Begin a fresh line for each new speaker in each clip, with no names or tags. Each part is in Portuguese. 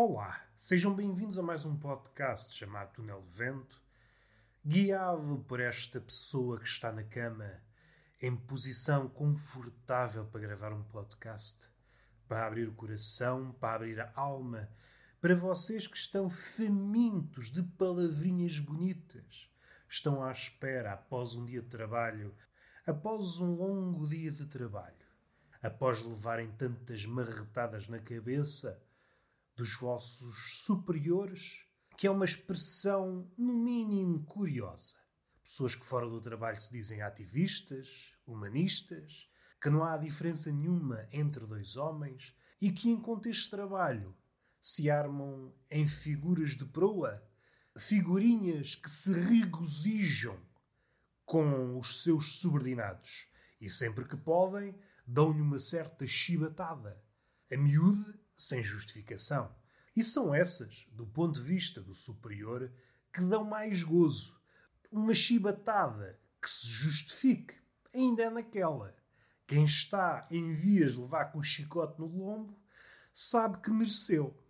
Olá, sejam bem-vindos a mais um podcast chamado Túnel de Vento, guiado por esta pessoa que está na cama, em posição confortável para gravar um podcast, para abrir o coração, para abrir a alma, para vocês que estão famintos de palavrinhas bonitas, estão à espera após um dia de trabalho, após um longo dia de trabalho, após levarem tantas marretadas na cabeça dos vossos superiores, que é uma expressão, no mínimo, curiosa. Pessoas que fora do trabalho se dizem ativistas, humanistas, que não há diferença nenhuma entre dois homens e que, em contexto de trabalho, se armam em figuras de proa, figurinhas que se regozijam com os seus subordinados e, sempre que podem, dão-lhe uma certa chibatada. A miúde sem justificação. E são essas, do ponto de vista do superior, que dão mais gozo. Uma chibatada que se justifique, ainda é naquela. Quem está em vias de levar com o chicote no lombo sabe que mereceu.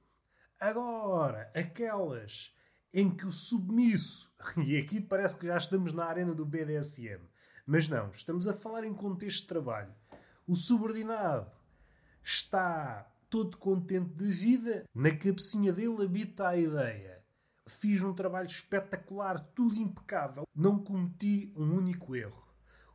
Agora, aquelas em que o submisso, e aqui parece que já estamos na arena do BDSM, mas não, estamos a falar em contexto de trabalho. O subordinado está todo contente de vida, na cabecinha dele habita a ideia. Fiz um trabalho espetacular, tudo impecável. Não cometi um único erro.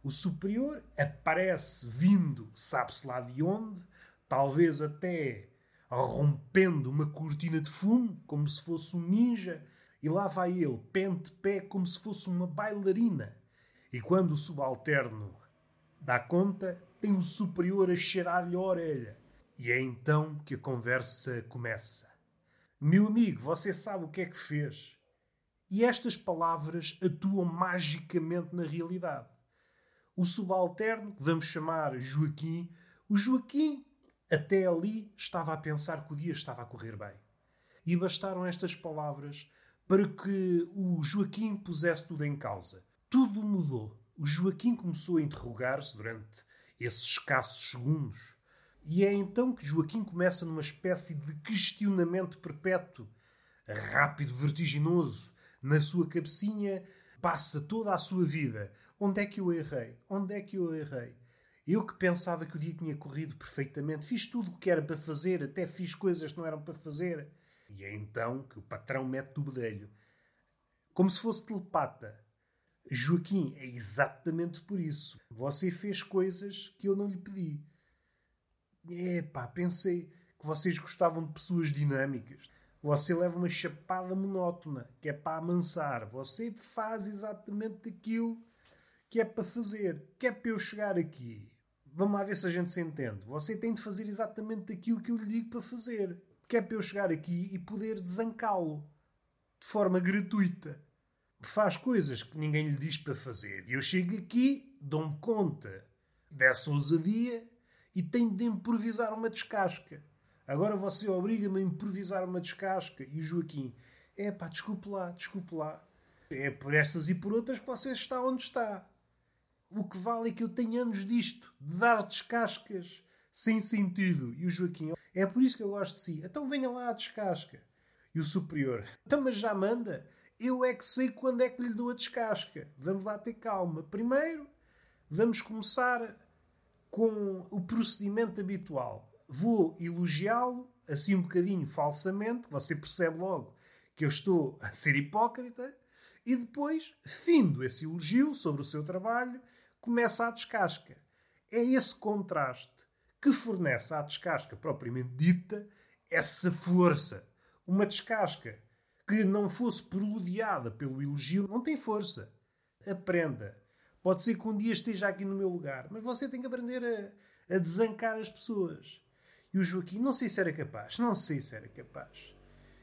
O superior aparece vindo, sabe-se lá de onde, talvez até rompendo uma cortina de fumo, como se fosse um ninja, e lá vai ele, pente pé, como se fosse uma bailarina. E quando o subalterno dá conta, tem o superior a cheirar-lhe a orelha. E é então que a conversa começa. Meu amigo, você sabe o que é que fez? E estas palavras atuam magicamente na realidade. O subalterno, que vamos chamar Joaquim, o Joaquim até ali estava a pensar que o dia estava a correr bem. E bastaram estas palavras para que o Joaquim pusesse tudo em causa. Tudo mudou. O Joaquim começou a interrogar-se durante esses escassos segundos e é então que Joaquim começa numa espécie de questionamento perpétuo, rápido, vertiginoso, na sua cabecinha, passa toda a sua vida. Onde é que eu errei? Onde é que eu errei? Eu que pensava que o dia tinha corrido perfeitamente, fiz tudo o que era para fazer, até fiz coisas que não eram para fazer. E é então que o patrão mete o bedelho. Como se fosse telepata. Joaquim, é exatamente por isso. Você fez coisas que eu não lhe pedi. Epá, pensei que vocês gostavam de pessoas dinâmicas. Você leva uma chapada monótona, que é para amansar. Você faz exatamente aquilo que é para fazer. Que é para eu chegar aqui. Vamos lá ver se a gente se entende. Você tem de fazer exatamente aquilo que eu lhe digo para fazer. Que é para eu chegar aqui e poder desancá-lo. De forma gratuita. Faz coisas que ninguém lhe diz para fazer. E eu chego aqui, dou-me conta dessa ousadia e tenho de improvisar uma descasca. Agora você obriga-me a improvisar uma descasca. E o Joaquim, é pá, desculpe lá, desculpe lá. É por estas e por outras que você está onde está. O que vale é que eu tenho anos disto, de dar descascas sem sentido. E o Joaquim, é por isso que eu gosto de si. Então venha lá a descasca. E o superior, então mas já manda. Eu é que sei quando é que lhe dou a descasca. Vamos lá ter calma. Primeiro, vamos começar com o procedimento habitual. Vou elogiá-lo, assim um bocadinho falsamente, você percebe logo que eu estou a ser hipócrita, e depois, findo esse elogio sobre o seu trabalho, começa a descasca. É esse contraste que fornece à descasca propriamente dita essa força. Uma descasca que não fosse preludiada pelo elogio não tem força. Aprenda Pode ser que um dia esteja aqui no meu lugar, mas você tem que aprender a, a desancar as pessoas. E o Joaquim, não sei se era capaz, não sei se era capaz.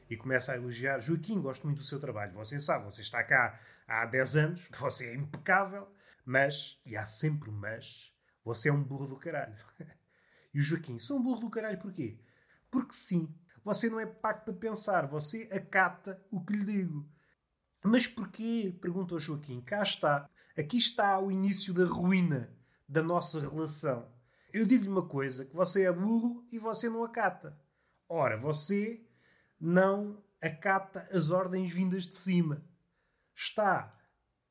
E começa a elogiar: Joaquim, gosto muito do seu trabalho. Você sabe, você está cá há 10 anos, você é impecável, mas, e há sempre um mas, você é um burro do caralho. E o Joaquim, sou um burro do caralho porquê? Porque sim, você não é pago para pensar, você acata o que lhe digo. Mas porquê? Perguntou Joaquim. Cá está. Aqui está o início da ruína da nossa relação. Eu digo-lhe uma coisa: que você é burro e você não acata. Ora, você não acata as ordens vindas de cima. Está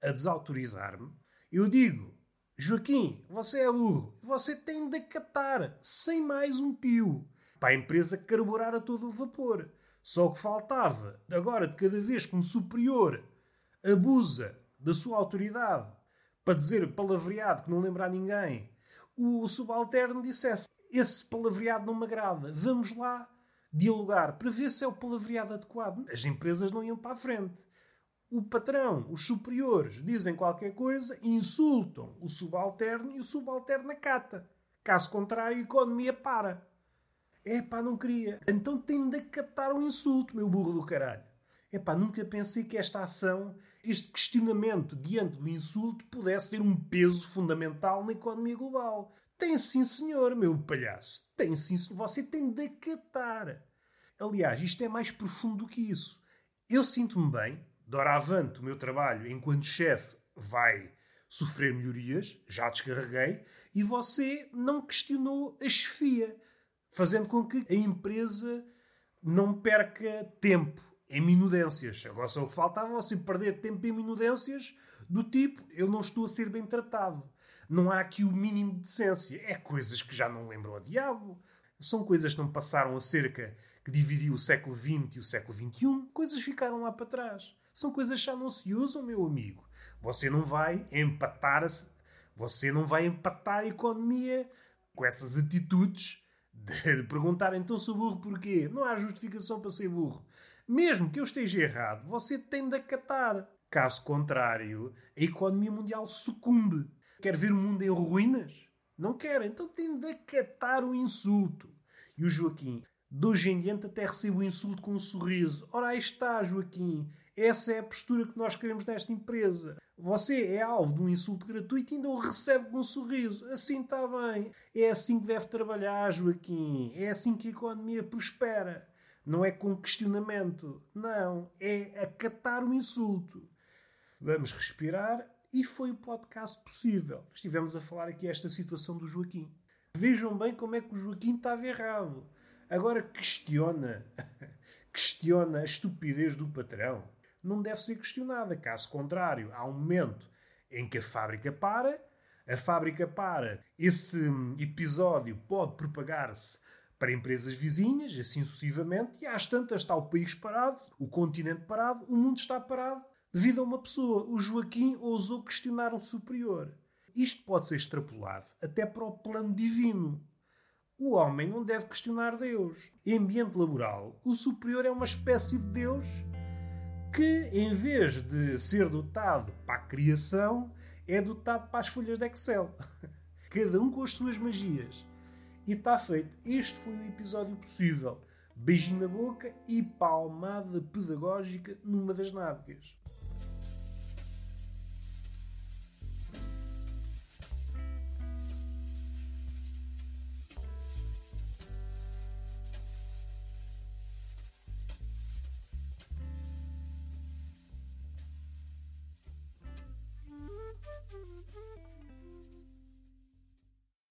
a desautorizar-me. Eu digo, Joaquim, você é burro. Você tem de acatar, sem mais um pio, para a empresa carburar a todo o vapor. Só o que faltava, agora, de cada vez que um superior abusa da sua autoridade para dizer palavreado que não lembra a ninguém, o subalterno dissesse: Esse palavreado não me agrada, vamos lá dialogar para ver se é o palavreado adequado. As empresas não iam para a frente. O patrão, os superiores, dizem qualquer coisa, insultam o subalterno e o subalterno acata. Caso contrário, a economia para. É pá, não queria. Então tem de acatar o insulto, meu burro do caralho. É pá, nunca pensei que esta ação, este questionamento diante do insulto, pudesse ter um peso fundamental na economia global. Tem sim, senhor, meu palhaço. Tem sim, senhor. Você tem de acatar. Aliás, isto é mais profundo do que isso. Eu sinto-me bem, doravante o meu trabalho enquanto chefe vai sofrer melhorias, já descarreguei, e você não questionou a chefia fazendo com que a empresa não perca tempo em minudências. Agora só faltava você perder tempo em minudências do tipo eu não estou a ser bem tratado. Não há aqui o mínimo de decência. É coisas que já não lembram a diabo. São coisas que não passaram a cerca que dividiu o século XX e o século XXI. Coisas ficaram lá para trás. São coisas que já não se usam, meu amigo. Você não vai empatar, você não vai empatar a economia com essas atitudes de perguntar então sou burro porquê? Não há justificação para ser burro. Mesmo que eu esteja errado, você tem de acatar. Caso contrário, a economia mundial sucumbe. Quer ver o mundo em ruínas? Não quer, então tem de acatar o insulto. E o Joaquim, de hoje em diante até recebe o insulto com um sorriso. Ora, aí está, Joaquim. Essa é a postura que nós queremos nesta empresa. Você é alvo de um insulto gratuito e ainda o recebe com um sorriso. Assim está bem. É assim que deve trabalhar, Joaquim. É assim que a economia prospera. Não é com questionamento. Não. É acatar o insulto. Vamos respirar. E foi o podcast possível. Estivemos a falar aqui esta situação do Joaquim. Vejam bem como é que o Joaquim estava errado. Agora questiona, questiona a estupidez do patrão não deve ser questionada. Caso contrário, há um momento em que a fábrica para, a fábrica para, esse episódio pode propagar-se para empresas vizinhas, assim sucessivamente, e às tantas está o país parado, o continente parado, o mundo está parado, devido a uma pessoa. O Joaquim ousou questionar um superior. Isto pode ser extrapolado até para o plano divino. O homem não deve questionar Deus. Em ambiente laboral, o superior é uma espécie de Deus que, em vez de ser dotado para a criação, é dotado para as folhas de Excel. Cada um com as suas magias. E está feito. Este foi o episódio possível. Beijinho na boca e palmada pedagógica numa das nádegas.